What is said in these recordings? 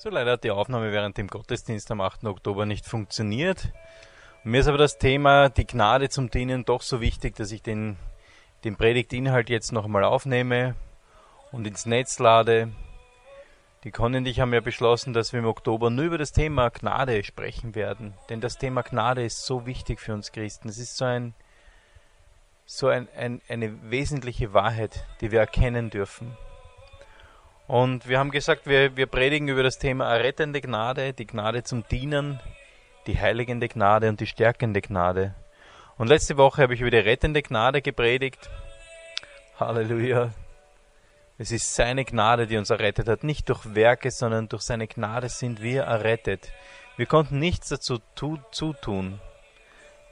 So, leider hat die Aufnahme während dem Gottesdienst am 8. Oktober nicht funktioniert. mir ist aber das Thema die Gnade zum Dienen doch so wichtig, dass ich den, den Predigtinhalt jetzt nochmal aufnehme und ins Netz lade. Die Conny und ich haben ja beschlossen, dass wir im Oktober nur über das Thema Gnade sprechen werden. Denn das Thema Gnade ist so wichtig für uns Christen. Es ist so ein, so ein, ein, eine wesentliche Wahrheit, die wir erkennen dürfen. Und wir haben gesagt, wir, wir predigen über das Thema errettende Gnade, die Gnade zum Dienen, die heiligende Gnade und die stärkende Gnade. Und letzte Woche habe ich über die rettende Gnade gepredigt. Halleluja. Es ist seine Gnade, die uns errettet hat. Nicht durch Werke, sondern durch seine Gnade sind wir errettet. Wir konnten nichts dazu zutun.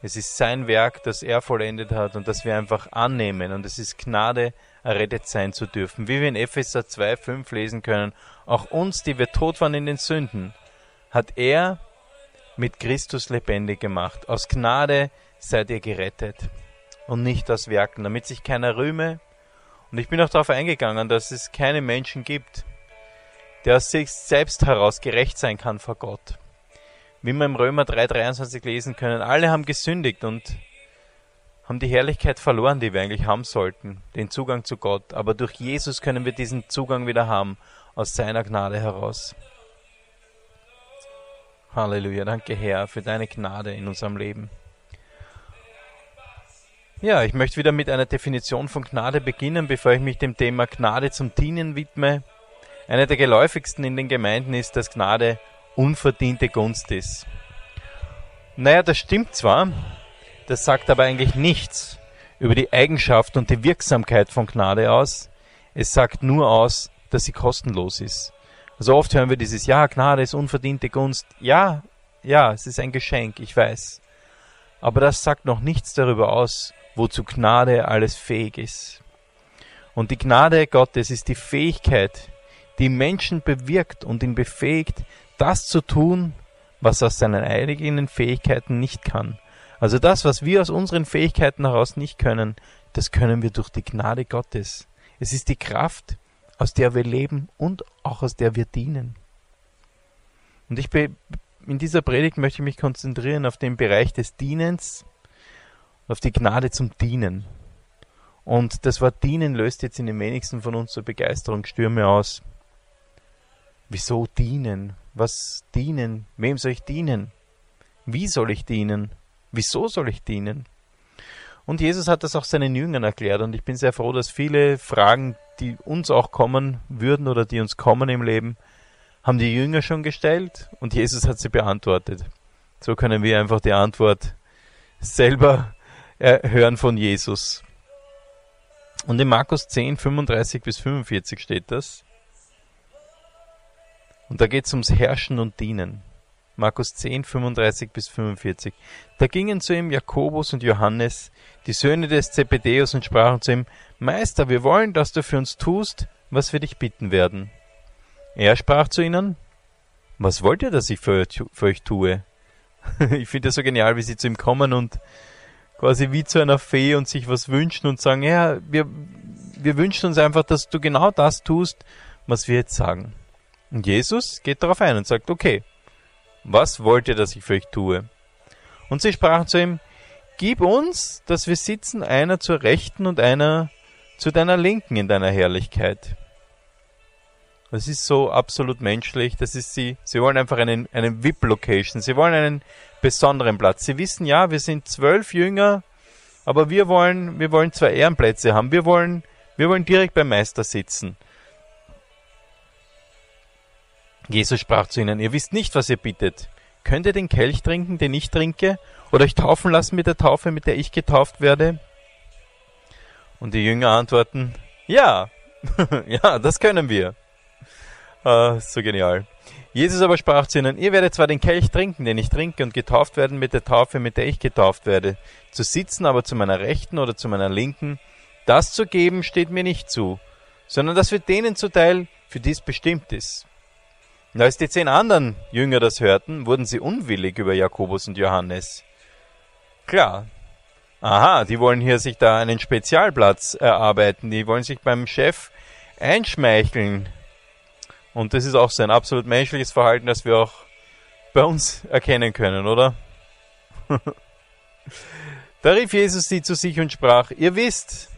Es ist sein Werk, das er vollendet hat und das wir einfach annehmen. Und es ist Gnade, errettet sein zu dürfen. Wie wir in Epheser 2,5 lesen können, auch uns, die wir tot waren in den Sünden, hat er mit Christus lebendig gemacht. Aus Gnade seid ihr gerettet und nicht aus Werken, damit sich keiner rühme. Und ich bin auch darauf eingegangen, dass es keine Menschen gibt, der aus sich selbst heraus gerecht sein kann vor Gott. Wie wir im Römer 3,23 lesen können, alle haben gesündigt und haben die Herrlichkeit verloren, die wir eigentlich haben sollten, den Zugang zu Gott. Aber durch Jesus können wir diesen Zugang wieder haben, aus seiner Gnade heraus. Halleluja, danke Herr für deine Gnade in unserem Leben. Ja, ich möchte wieder mit einer Definition von Gnade beginnen, bevor ich mich dem Thema Gnade zum Dienen widme. Eine der geläufigsten in den Gemeinden ist, dass Gnade unverdiente Gunst ist. Naja, das stimmt zwar, das sagt aber eigentlich nichts über die Eigenschaft und die Wirksamkeit von Gnade aus. Es sagt nur aus, dass sie kostenlos ist. Also oft hören wir dieses, ja, Gnade ist unverdiente Gunst. Ja, ja, es ist ein Geschenk, ich weiß. Aber das sagt noch nichts darüber aus, wozu Gnade alles fähig ist. Und die Gnade Gottes ist die Fähigkeit, die Menschen bewirkt und ihn befähigt, das zu tun, was aus seinen eigenen Fähigkeiten nicht kann. Also das, was wir aus unseren Fähigkeiten heraus nicht können, das können wir durch die Gnade Gottes. Es ist die Kraft, aus der wir leben und auch aus der wir dienen. Und ich in dieser Predigt möchte ich mich konzentrieren auf den Bereich des Dienens, auf die Gnade zum Dienen. Und das Wort dienen löst jetzt in den wenigsten von uns so Begeisterungsstürme aus. Wieso dienen? Was dienen? Wem soll ich dienen? Wie soll ich dienen? Wieso soll ich dienen? Und Jesus hat das auch seinen Jüngern erklärt und ich bin sehr froh, dass viele Fragen, die uns auch kommen würden oder die uns kommen im Leben, haben die Jünger schon gestellt und Jesus hat sie beantwortet. So können wir einfach die Antwort selber hören von Jesus. Und in Markus 10, 35 bis 45 steht das. Und da geht es ums Herrschen und Dienen. Markus 10, 35 bis 45. Da gingen zu ihm Jakobus und Johannes, die Söhne des Zebedeus, und sprachen zu ihm, Meister, wir wollen, dass du für uns tust, was wir dich bitten werden. Er sprach zu ihnen, was wollt ihr, dass ich für euch, für euch tue? ich finde das so genial, wie sie zu ihm kommen und quasi wie zu einer Fee und sich was wünschen und sagen, ja, wir, wir wünschen uns einfach, dass du genau das tust, was wir jetzt sagen. Und Jesus geht darauf ein und sagt, okay, was wollt ihr, dass ich für euch tue? Und sie sprachen zu ihm, Gib uns, dass wir sitzen, einer zur Rechten und einer zu deiner Linken in deiner Herrlichkeit. Das ist so absolut menschlich. Das ist sie. Sie wollen einfach einen, einen VIP-Location. Sie wollen einen besonderen Platz. Sie wissen ja, wir sind zwölf Jünger, aber wir wollen, wir wollen zwei Ehrenplätze haben. Wir wollen, wir wollen direkt beim Meister sitzen. Jesus sprach zu ihnen, ihr wisst nicht, was ihr bittet. Könnt ihr den Kelch trinken, den ich trinke, oder euch taufen lassen mit der Taufe, mit der ich getauft werde? Und die Jünger antworten, ja, ja, das können wir. Ah, so genial. Jesus aber sprach zu ihnen, ihr werdet zwar den Kelch trinken, den ich trinke, und getauft werden mit der Taufe, mit der ich getauft werde. Zu sitzen aber zu meiner Rechten oder zu meiner Linken, das zu geben steht mir nicht zu, sondern das wird denen zuteil, für dies bestimmt ist. Und als die zehn anderen Jünger das hörten, wurden sie unwillig über Jakobus und Johannes. Klar. Aha, die wollen hier sich da einen Spezialplatz erarbeiten, die wollen sich beim Chef einschmeicheln. Und das ist auch so ein absolut menschliches Verhalten, das wir auch bei uns erkennen können, oder? da rief Jesus sie zu sich und sprach, ihr wisst,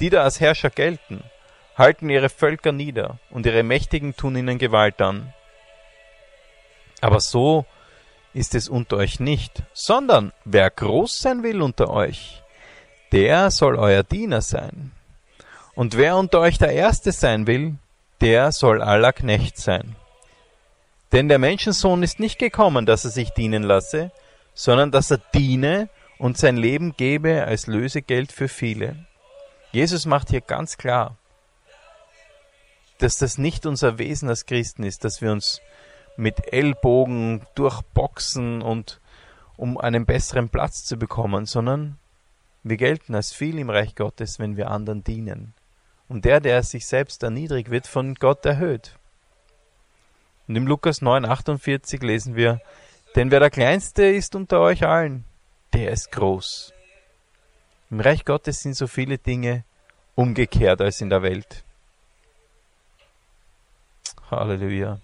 die da als Herrscher gelten, halten ihre Völker nieder und ihre Mächtigen tun ihnen Gewalt an. Aber so ist es unter euch nicht, sondern wer groß sein will unter euch, der soll euer Diener sein. Und wer unter euch der Erste sein will, der soll aller Knecht sein. Denn der Menschensohn ist nicht gekommen, dass er sich dienen lasse, sondern dass er diene und sein Leben gebe als Lösegeld für viele. Jesus macht hier ganz klar, dass das nicht unser Wesen als Christen ist, dass wir uns mit Ellbogen durchboxen und um einen besseren Platz zu bekommen, sondern wir gelten als viel im Reich Gottes, wenn wir anderen dienen. Und der, der sich selbst erniedrigt, wird von Gott erhöht. Und im Lukas 9, 48 lesen wir, denn wer der Kleinste ist unter euch allen, der ist groß. Im Reich Gottes sind so viele Dinge umgekehrt als in der Welt. Halleluja.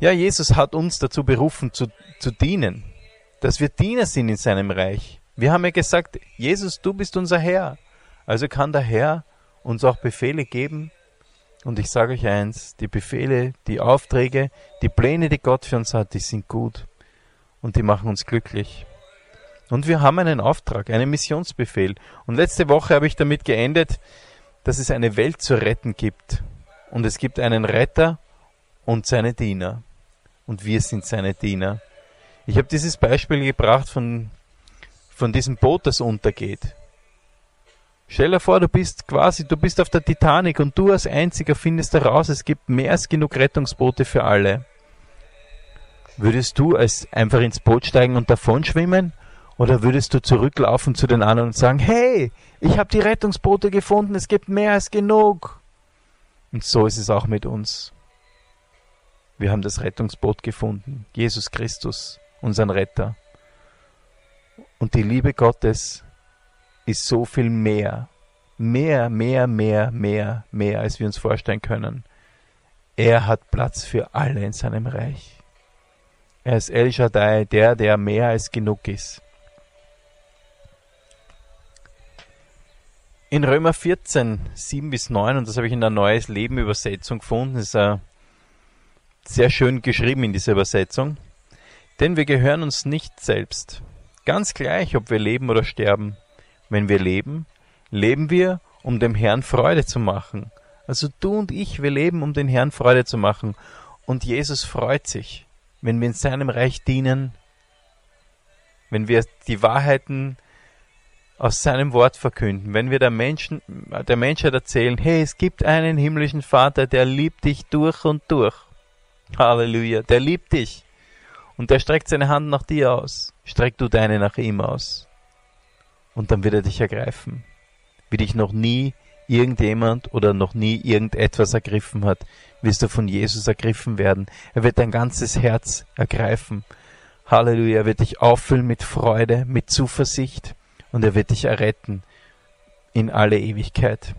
Ja, Jesus hat uns dazu berufen, zu, zu dienen, dass wir Diener sind in seinem Reich. Wir haben ja gesagt, Jesus, du bist unser Herr. Also kann der Herr uns auch Befehle geben. Und ich sage euch eins, die Befehle, die Aufträge, die Pläne, die Gott für uns hat, die sind gut. Und die machen uns glücklich. Und wir haben einen Auftrag, einen Missionsbefehl. Und letzte Woche habe ich damit geendet, dass es eine Welt zu retten gibt. Und es gibt einen Retter und seine Diener. Und wir sind seine Diener. Ich habe dieses Beispiel gebracht von, von diesem Boot, das untergeht. Stell dir vor, du bist quasi, du bist auf der Titanic und du als einziger findest heraus, es gibt mehr als genug Rettungsboote für alle. Würdest du als einfach ins Boot steigen und davon schwimmen? Oder würdest du zurücklaufen zu den anderen und sagen, hey, ich habe die Rettungsboote gefunden, es gibt mehr als genug. Und so ist es auch mit uns. Wir haben das Rettungsboot gefunden, Jesus Christus, unseren Retter. Und die Liebe Gottes ist so viel mehr, mehr, mehr, mehr, mehr, mehr, als wir uns vorstellen können. Er hat Platz für alle in seinem Reich. Er ist El Shaddai, der, der mehr als genug ist. In Römer 14, 7 bis 9, und das habe ich in der Neues Leben Übersetzung gefunden, ist uh, sehr schön geschrieben in dieser Übersetzung. Denn wir gehören uns nicht selbst. Ganz gleich, ob wir leben oder sterben. Wenn wir leben, leben wir, um dem Herrn Freude zu machen. Also du und ich, wir leben, um den Herrn Freude zu machen. Und Jesus freut sich, wenn wir in seinem Reich dienen, wenn wir die Wahrheiten aus seinem Wort verkünden, wenn wir der, Menschen, der Menschheit erzählen, hey, es gibt einen himmlischen Vater, der liebt dich durch und durch. Halleluja, der liebt dich. Und der streckt seine Hand nach dir aus. Streck du deine nach ihm aus. Und dann wird er dich ergreifen. Wie dich noch nie irgendjemand oder noch nie irgendetwas ergriffen hat, wirst du von Jesus ergriffen werden. Er wird dein ganzes Herz ergreifen. Halleluja, er wird dich auffüllen mit Freude, mit Zuversicht und er wird dich erretten in alle Ewigkeit.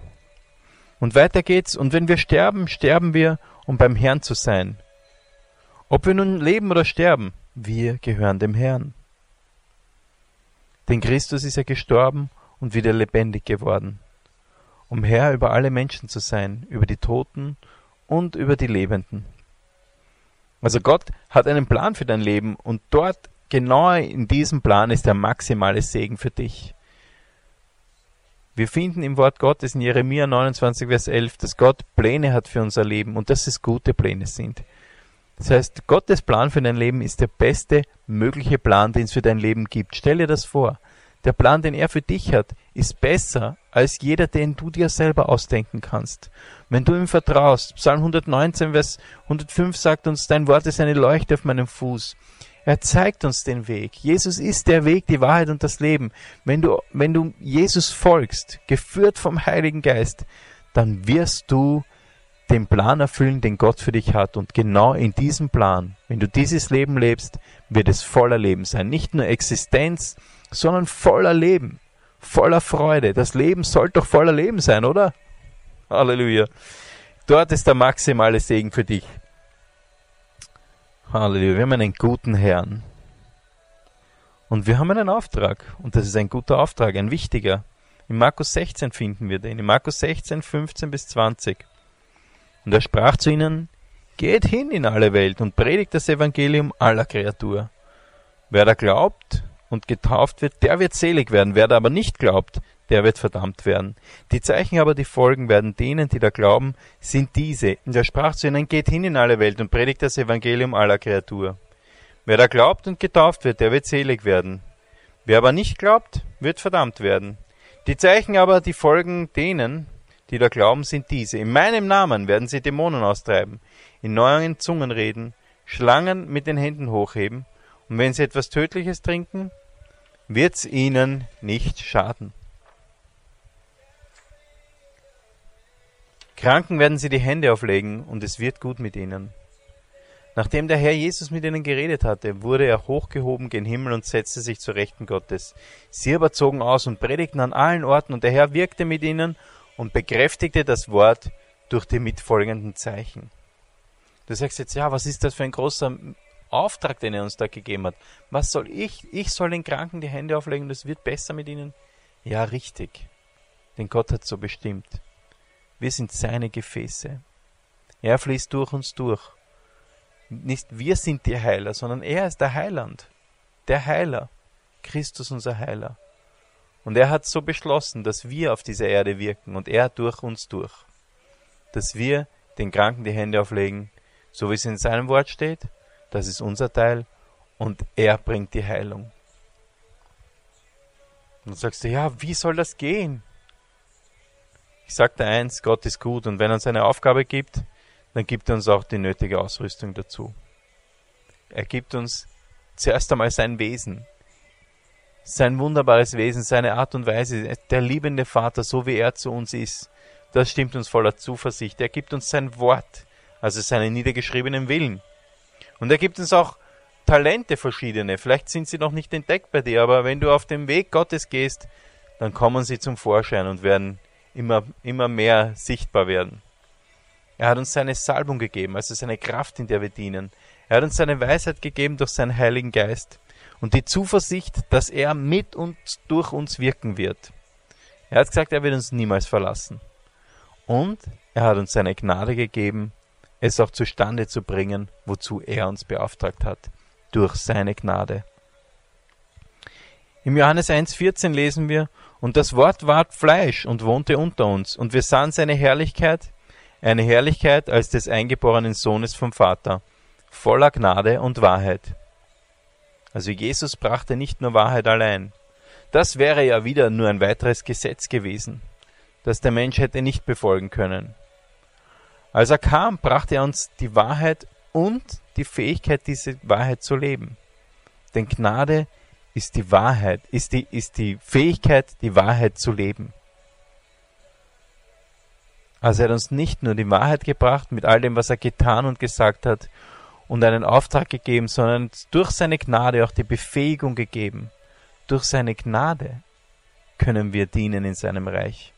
Und weiter geht's. Und wenn wir sterben, sterben wir, um beim Herrn zu sein. Ob wir nun leben oder sterben, wir gehören dem Herrn. Denn Christus ist ja gestorben und wieder lebendig geworden, um Herr über alle Menschen zu sein, über die Toten und über die Lebenden. Also Gott hat einen Plan für dein Leben und dort, genau in diesem Plan, ist der maximale Segen für dich. Wir finden im Wort Gottes in Jeremia 29, Vers 11, dass Gott Pläne hat für unser Leben und dass es gute Pläne sind. Das heißt, Gottes Plan für dein Leben ist der beste mögliche Plan, den es für dein Leben gibt. Stell dir das vor. Der Plan, den er für dich hat, ist besser als jeder, den du dir selber ausdenken kannst. Wenn du ihm vertraust, Psalm 119, Vers 105 sagt uns, dein Wort ist eine Leuchte auf meinem Fuß. Er zeigt uns den Weg. Jesus ist der Weg, die Wahrheit und das Leben. Wenn du, wenn du Jesus folgst, geführt vom Heiligen Geist, dann wirst du den Plan erfüllen, den Gott für dich hat. Und genau in diesem Plan, wenn du dieses Leben lebst, wird es voller Leben sein. Nicht nur Existenz, sondern voller Leben, voller Freude. Das Leben soll doch voller Leben sein, oder? Halleluja. Dort ist der maximale Segen für dich. Halleluja. Wir haben einen guten Herrn. Und wir haben einen Auftrag. Und das ist ein guter Auftrag, ein wichtiger. In Markus 16 finden wir den. In Markus 16, 15 bis 20. Und er sprach zu ihnen, Geht hin in alle Welt und predigt das Evangelium aller Kreatur. Wer da glaubt und getauft wird, der wird selig werden. Wer da aber nicht glaubt, der wird verdammt werden. Die Zeichen aber, die folgen werden denen, die da glauben, sind diese. Und er sprach zu ihnen, geht hin in alle Welt und predigt das Evangelium aller Kreatur. Wer da glaubt und getauft wird, der wird selig werden. Wer aber nicht glaubt, wird verdammt werden. Die Zeichen aber, die folgen denen, die da glauben, sind diese. In meinem Namen werden sie Dämonen austreiben, in neuen Zungen reden, Schlangen mit den Händen hochheben, und wenn sie etwas Tödliches trinken, wird's ihnen nicht schaden. Kranken werden sie die Hände auflegen, und es wird gut mit ihnen. Nachdem der Herr Jesus mit ihnen geredet hatte, wurde er hochgehoben gen Himmel und setzte sich zur Rechten Gottes. Sie aber zogen aus und predigten an allen Orten, und der Herr wirkte mit ihnen und bekräftigte das Wort durch die mitfolgenden Zeichen. Du sagst jetzt, ja, was ist das für ein großer Auftrag, den er uns da gegeben hat? Was soll ich? Ich soll den Kranken die Hände auflegen, das wird besser mit ihnen? Ja, richtig. Denn Gott hat so bestimmt. Wir sind seine Gefäße. Er fließt durch uns durch. Nicht wir sind die Heiler, sondern er ist der Heiland. Der Heiler. Christus unser Heiler. Und er hat so beschlossen, dass wir auf dieser Erde wirken und er durch uns durch. Dass wir den Kranken die Hände auflegen, so wie es in seinem Wort steht, das ist unser Teil und er bringt die Heilung. Und dann sagst du, ja, wie soll das gehen? Ich sagte eins, Gott ist gut und wenn er uns eine Aufgabe gibt, dann gibt er uns auch die nötige Ausrüstung dazu. Er gibt uns zuerst einmal sein Wesen sein wunderbares Wesen, seine Art und Weise, der liebende Vater, so wie er zu uns ist, das stimmt uns voller Zuversicht. Er gibt uns sein Wort, also seinen niedergeschriebenen Willen. Und er gibt uns auch Talente verschiedene. Vielleicht sind sie noch nicht entdeckt bei dir, aber wenn du auf dem Weg Gottes gehst, dann kommen sie zum Vorschein und werden immer, immer mehr sichtbar werden. Er hat uns seine Salbung gegeben, also seine Kraft, in der wir dienen. Er hat uns seine Weisheit gegeben durch seinen Heiligen Geist und die Zuversicht, dass er mit und durch uns wirken wird. Er hat gesagt, er wird uns niemals verlassen. Und er hat uns seine Gnade gegeben, es auch zustande zu bringen, wozu er uns beauftragt hat, durch seine Gnade. Im Johannes 1.14 lesen wir, und das Wort ward Fleisch und wohnte unter uns, und wir sahen seine Herrlichkeit, eine Herrlichkeit als des eingeborenen Sohnes vom Vater, voller Gnade und Wahrheit. Also Jesus brachte nicht nur Wahrheit allein. Das wäre ja wieder nur ein weiteres Gesetz gewesen, das der Mensch hätte nicht befolgen können. Als er kam, brachte er uns die Wahrheit und die Fähigkeit, diese Wahrheit zu leben. Denn Gnade ist die Wahrheit, ist die, ist die Fähigkeit, die Wahrheit zu leben. Also er hat uns nicht nur die Wahrheit gebracht mit all dem, was er getan und gesagt hat, und einen Auftrag gegeben, sondern durch seine Gnade auch die Befähigung gegeben. Durch seine Gnade können wir dienen in seinem Reich.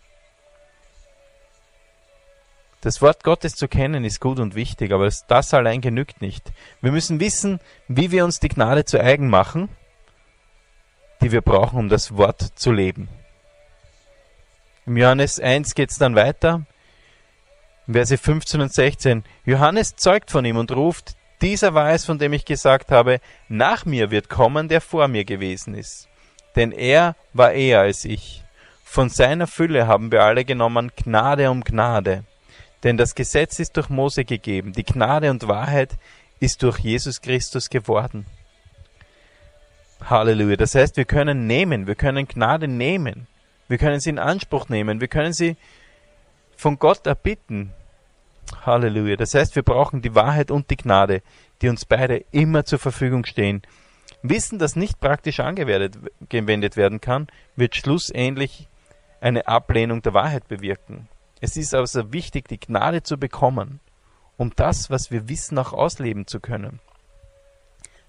Das Wort Gottes zu kennen ist gut und wichtig, aber das allein genügt nicht. Wir müssen wissen, wie wir uns die Gnade zu eigen machen, die wir brauchen, um das Wort zu leben. Im Johannes 1 geht es dann weiter. Verse 15 und 16. Johannes zeugt von ihm und ruft, dieser war es, von dem ich gesagt habe, nach mir wird kommen, der vor mir gewesen ist. Denn er war eher als ich. Von seiner Fülle haben wir alle genommen Gnade um Gnade. Denn das Gesetz ist durch Mose gegeben, die Gnade und Wahrheit ist durch Jesus Christus geworden. Halleluja. Das heißt, wir können nehmen, wir können Gnade nehmen. Wir können sie in Anspruch nehmen, wir können sie von Gott erbitten. Halleluja. Das heißt, wir brauchen die Wahrheit und die Gnade, die uns beide immer zur Verfügung stehen. Wissen, das nicht praktisch angewendet werden kann, wird schlussendlich eine Ablehnung der Wahrheit bewirken. Es ist also wichtig, die Gnade zu bekommen, um das, was wir wissen, auch ausleben zu können.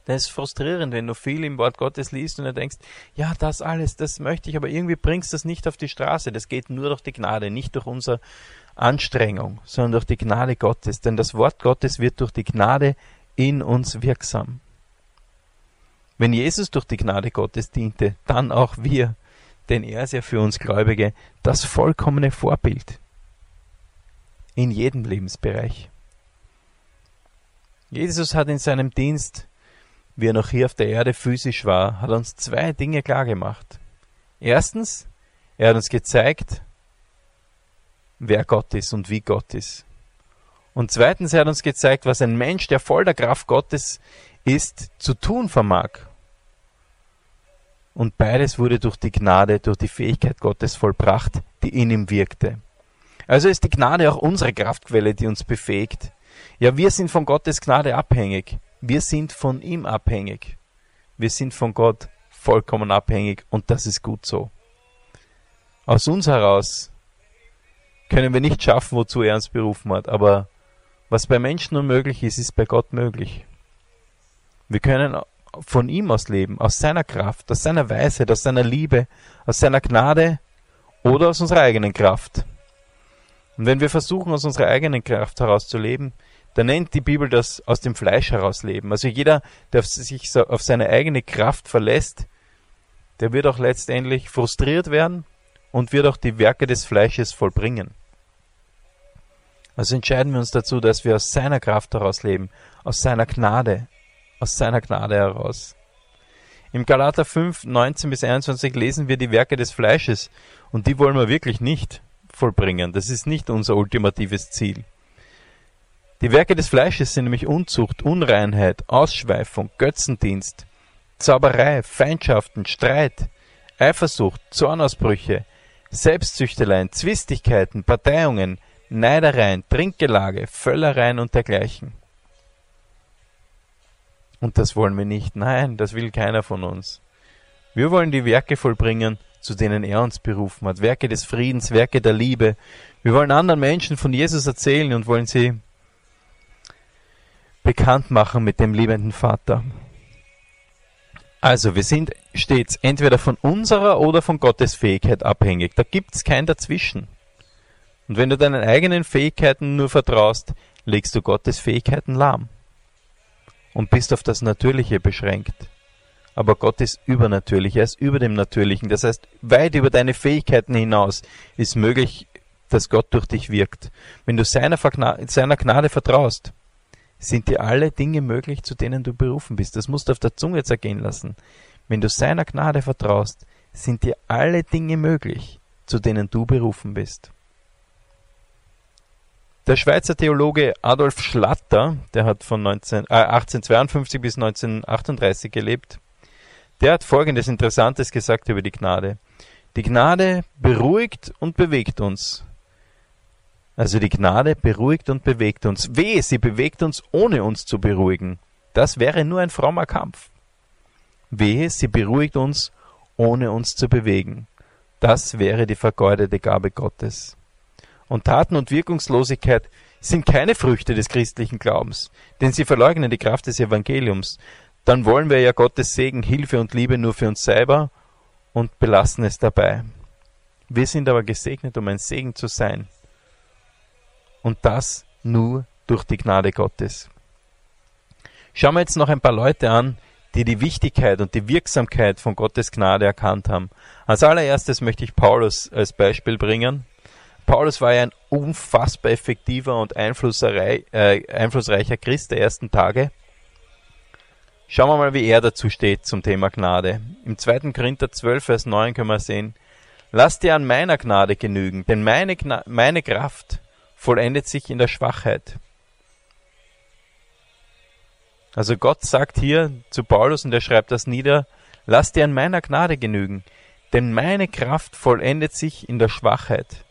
Das ist frustrierend, wenn du viel im Wort Gottes liest und du denkst, ja, das alles, das möchte ich, aber irgendwie bringst du das nicht auf die Straße. Das geht nur durch die Gnade, nicht durch unser Anstrengung, sondern durch die Gnade Gottes. Denn das Wort Gottes wird durch die Gnade in uns wirksam. Wenn Jesus durch die Gnade Gottes diente, dann auch wir, denn er ist ja für uns Gläubige das vollkommene Vorbild in jedem Lebensbereich. Jesus hat in seinem Dienst, wie er noch hier auf der Erde physisch war, hat uns zwei Dinge klargemacht. Erstens, er hat uns gezeigt, wer Gott ist und wie Gott ist. Und zweitens, er hat uns gezeigt, was ein Mensch, der voll der Kraft Gottes ist, zu tun vermag. Und beides wurde durch die Gnade, durch die Fähigkeit Gottes vollbracht, die in ihm wirkte. Also ist die Gnade auch unsere Kraftquelle, die uns befähigt. Ja, wir sind von Gottes Gnade abhängig. Wir sind von ihm abhängig. Wir sind von Gott vollkommen abhängig und das ist gut so. Aus uns heraus können wir nicht schaffen, wozu er uns berufen hat, aber was bei Menschen unmöglich ist, ist bei Gott möglich. Wir können von ihm aus leben, aus seiner Kraft, aus seiner Weisheit, aus seiner Liebe, aus seiner Gnade oder aus unserer eigenen Kraft. Und wenn wir versuchen, aus unserer eigenen Kraft heraus zu leben, dann nennt die Bibel das aus dem Fleisch heraus leben. Also jeder, der sich auf seine eigene Kraft verlässt, der wird auch letztendlich frustriert werden und wird auch die Werke des Fleisches vollbringen. Also entscheiden wir uns dazu, dass wir aus seiner Kraft heraus leben, aus seiner Gnade, aus seiner Gnade heraus. Im Galater 5, 19 bis 21 lesen wir die Werke des Fleisches und die wollen wir wirklich nicht vollbringen. Das ist nicht unser ultimatives Ziel. Die Werke des Fleisches sind nämlich Unzucht, Unreinheit, Ausschweifung, Götzendienst, Zauberei, Feindschaften, Streit, Eifersucht, Zornausbrüche, Selbstzüchteleien, Zwistigkeiten, Parteiungen, Neidereien, Trinkgelage, Völlereien und dergleichen. Und das wollen wir nicht. Nein, das will keiner von uns. Wir wollen die Werke vollbringen, zu denen er uns berufen hat. Werke des Friedens, Werke der Liebe. Wir wollen anderen Menschen von Jesus erzählen und wollen sie bekannt machen mit dem liebenden Vater. Also, wir sind stets entweder von unserer oder von Gottes Fähigkeit abhängig. Da gibt es kein Dazwischen. Und wenn du deinen eigenen Fähigkeiten nur vertraust, legst du Gottes Fähigkeiten lahm und bist auf das Natürliche beschränkt. Aber Gott ist übernatürlich, er ist über dem Natürlichen. Das heißt, weit über deine Fähigkeiten hinaus ist möglich, dass Gott durch dich wirkt. Wenn du seiner, seiner Gnade vertraust, sind dir alle Dinge möglich, zu denen du berufen bist. Das musst du auf der Zunge zergehen lassen. Wenn du seiner Gnade vertraust, sind dir alle Dinge möglich, zu denen du berufen bist. Der Schweizer Theologe Adolf Schlatter, der hat von 19, äh, 1852 bis 1938 gelebt, der hat Folgendes Interessantes gesagt über die Gnade. Die Gnade beruhigt und bewegt uns. Also die Gnade beruhigt und bewegt uns. Wehe, sie bewegt uns, ohne uns zu beruhigen. Das wäre nur ein frommer Kampf. Wehe, sie beruhigt uns, ohne uns zu bewegen. Das wäre die vergeudete Gabe Gottes. Und Taten und Wirkungslosigkeit sind keine Früchte des christlichen Glaubens, denn sie verleugnen die Kraft des Evangeliums. Dann wollen wir ja Gottes Segen, Hilfe und Liebe nur für uns selber und belassen es dabei. Wir sind aber gesegnet, um ein Segen zu sein und das nur durch die Gnade Gottes. Schauen wir jetzt noch ein paar Leute an, die die Wichtigkeit und die Wirksamkeit von Gottes Gnade erkannt haben. Als allererstes möchte ich Paulus als Beispiel bringen. Paulus war ja ein unfassbar effektiver und äh, einflussreicher Christ der ersten Tage. Schauen wir mal, wie er dazu steht zum Thema Gnade. Im 2. Korinther 12, Vers 9 können wir sehen, Lass dir an meiner Gnade genügen, denn meine, Gna meine Kraft vollendet sich in der Schwachheit. Also Gott sagt hier zu Paulus und er schreibt das nieder, lass dir an meiner Gnade genügen, denn meine Kraft vollendet sich in der Schwachheit.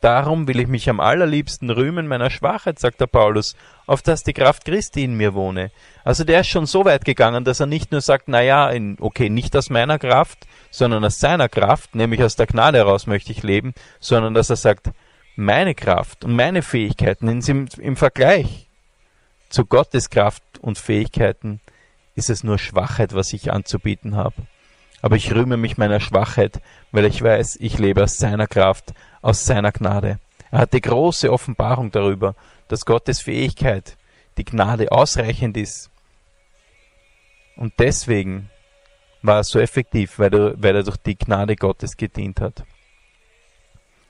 Darum will ich mich am allerliebsten rühmen meiner Schwachheit, sagt der Paulus, auf dass die Kraft Christi in mir wohne. Also der ist schon so weit gegangen, dass er nicht nur sagt, na ja, okay, nicht aus meiner Kraft, sondern aus seiner Kraft, nämlich aus der Gnade heraus möchte ich leben, sondern dass er sagt, meine Kraft und meine Fähigkeiten im, im Vergleich zu Gottes Kraft und Fähigkeiten ist es nur Schwachheit, was ich anzubieten habe. Aber ich rühme mich meiner Schwachheit, weil ich weiß, ich lebe aus seiner Kraft, aus seiner Gnade. Er hatte große Offenbarung darüber, dass Gottes Fähigkeit, die Gnade ausreichend ist. Und deswegen war er so effektiv, weil er, weil er durch die Gnade Gottes gedient hat.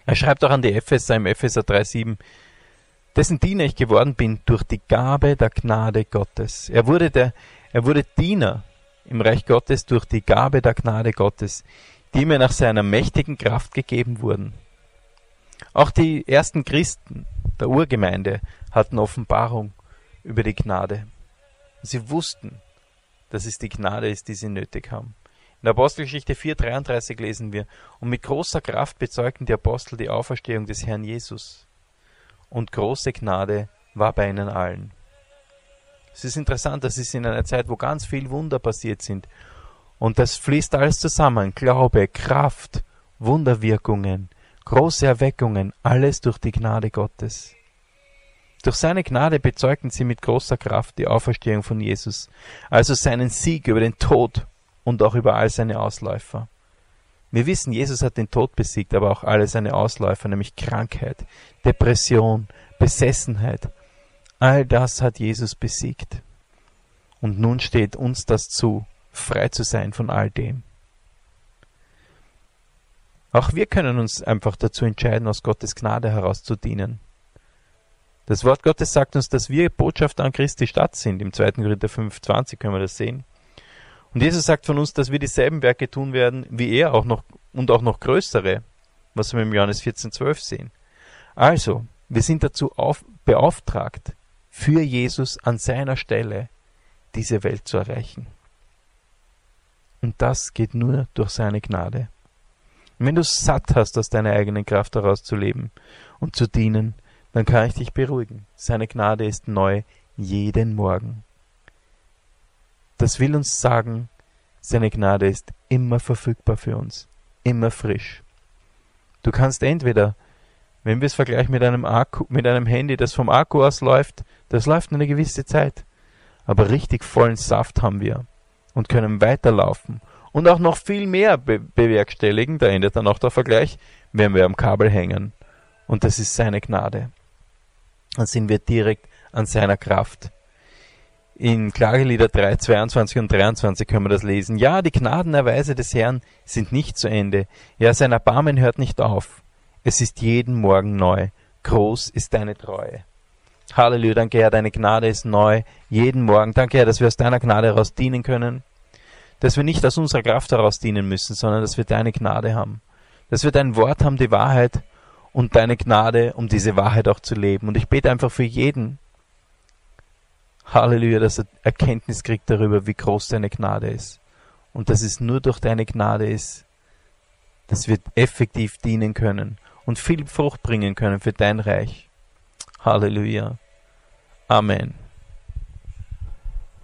Er schreibt auch an die Epheser im Epheser 3,7, dessen Diener ich geworden bin durch die Gabe der Gnade Gottes. Er wurde, der, er wurde Diener im Reich Gottes durch die Gabe der Gnade Gottes, die mir nach seiner mächtigen Kraft gegeben wurden. Auch die ersten Christen der Urgemeinde hatten Offenbarung über die Gnade. Sie wussten, dass es die Gnade ist, die sie nötig haben. In der Apostelgeschichte 4,33 lesen wir, und mit großer Kraft bezeugten die Apostel die Auferstehung des Herrn Jesus. Und große Gnade war bei ihnen allen. Es ist interessant, das ist in einer Zeit, wo ganz viel Wunder passiert sind. Und das fließt alles zusammen. Glaube, Kraft, Wunderwirkungen, große Erweckungen, alles durch die Gnade Gottes. Durch seine Gnade bezeugten sie mit großer Kraft die Auferstehung von Jesus, also seinen Sieg über den Tod und auch über all seine Ausläufer. Wir wissen, Jesus hat den Tod besiegt, aber auch alle seine Ausläufer, nämlich Krankheit, Depression, Besessenheit. All das hat Jesus besiegt. Und nun steht uns das zu, frei zu sein von all dem. Auch wir können uns einfach dazu entscheiden, aus Gottes Gnade heraus zu dienen. Das Wort Gottes sagt uns, dass wir Botschafter an Christi Stadt sind. Im 2. Korinther 5,20 können wir das sehen. Und Jesus sagt von uns, dass wir dieselben Werke tun werden, wie er auch noch, und auch noch größere, was wir im Johannes 14,12 sehen. Also, wir sind dazu auf, beauftragt, für Jesus an seiner Stelle diese Welt zu erreichen. Und das geht nur durch seine Gnade. Und wenn du satt hast, aus deiner eigenen Kraft heraus zu leben und zu dienen, dann kann ich dich beruhigen. Seine Gnade ist neu jeden Morgen. Das will uns sagen, seine Gnade ist immer verfügbar für uns, immer frisch. Du kannst entweder, wenn wir es vergleichen mit einem Akku, mit einem Handy, das vom Akku aus läuft, das läuft eine gewisse Zeit, aber richtig vollen Saft haben wir und können weiterlaufen und auch noch viel mehr be bewerkstelligen, da endet dann auch der Vergleich, wenn wir am Kabel hängen. Und das ist seine Gnade dann sind wir direkt an seiner Kraft. In Klagelieder 3, 22 und 23 können wir das lesen. Ja, die Gnadenerweise des Herrn sind nicht zu Ende. Ja, sein Erbarmen hört nicht auf. Es ist jeden Morgen neu. Groß ist deine Treue. Halleluja, danke Herr, deine Gnade ist neu. Jeden Morgen. Danke Herr, dass wir aus deiner Gnade heraus dienen können. Dass wir nicht aus unserer Kraft heraus dienen müssen, sondern dass wir deine Gnade haben. Dass wir dein Wort haben, die Wahrheit, und deine Gnade, um diese Wahrheit auch zu leben. Und ich bete einfach für jeden, Halleluja, dass er Erkenntnis kriegt darüber, wie groß deine Gnade ist. Und dass es nur durch deine Gnade ist, dass wir effektiv dienen können und viel Frucht bringen können für dein Reich. Halleluja. Amen.